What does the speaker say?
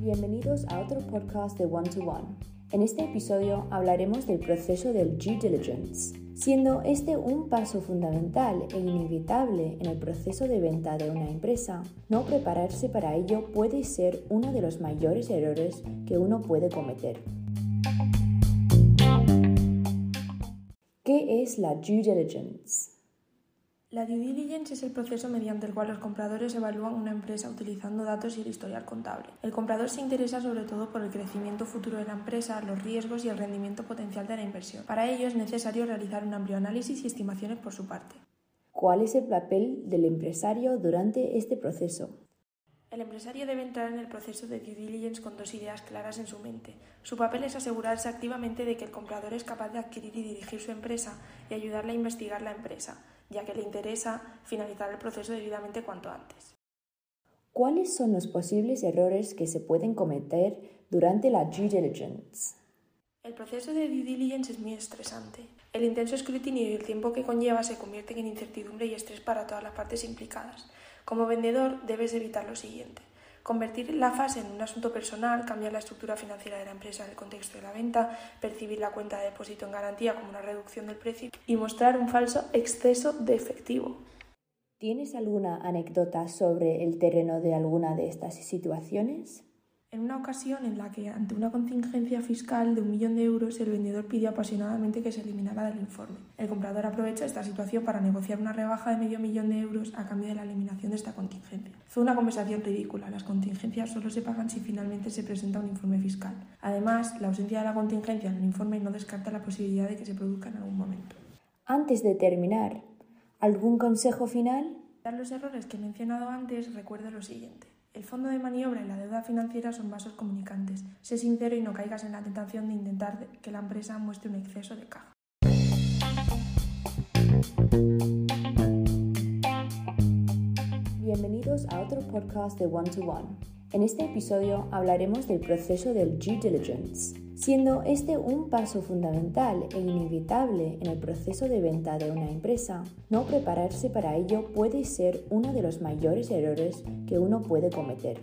Bienvenidos a otro podcast de One to One. En este episodio hablaremos del proceso del due diligence, siendo este un paso fundamental e inevitable en el proceso de venta de una empresa. No prepararse para ello puede ser uno de los mayores errores que uno puede cometer. ¿Qué es la due diligence? La due diligence es el proceso mediante el cual los compradores evalúan una empresa utilizando datos y el historial contable. El comprador se interesa sobre todo por el crecimiento futuro de la empresa, los riesgos y el rendimiento potencial de la inversión. Para ello es necesario realizar un amplio análisis y estimaciones por su parte. ¿Cuál es el papel del empresario durante este proceso? El empresario debe entrar en el proceso de due diligence con dos ideas claras en su mente. Su papel es asegurarse activamente de que el comprador es capaz de adquirir y dirigir su empresa y ayudarle a investigar la empresa ya que le interesa finalizar el proceso debidamente cuanto antes. ¿Cuáles son los posibles errores que se pueden cometer durante la due diligence? El proceso de due diligence es muy estresante. El intenso escrutinio y el tiempo que conlleva se convierten en incertidumbre y estrés para todas las partes implicadas. Como vendedor debes evitar lo siguiente convertir la fase en un asunto personal, cambiar la estructura financiera de la empresa en el contexto de la venta, percibir la cuenta de depósito en garantía como una reducción del precio y mostrar un falso exceso de efectivo. ¿Tienes alguna anécdota sobre el terreno de alguna de estas situaciones? En una ocasión en la que, ante una contingencia fiscal de un millón de euros, el vendedor pidió apasionadamente que se eliminara del informe. El comprador aprovechó esta situación para negociar una rebaja de medio millón de euros a cambio de la eliminación de esta contingencia. Fue una conversación ridícula. Las contingencias solo se pagan si finalmente se presenta un informe fiscal. Además, la ausencia de la contingencia en el informe no descarta la posibilidad de que se produzca en algún momento. Antes de terminar, ¿algún consejo final? Dar los errores que he mencionado antes, recuerda lo siguiente. El fondo de maniobra y la deuda financiera son vasos comunicantes. Sé sincero y no caigas en la tentación de intentar que la empresa muestre un exceso de caja. Bienvenidos a otro podcast de One to One. En este episodio hablaremos del proceso del due diligence siendo este un paso fundamental e inevitable en el proceso de venta de una empresa. No prepararse para ello puede ser uno de los mayores errores que uno puede cometer.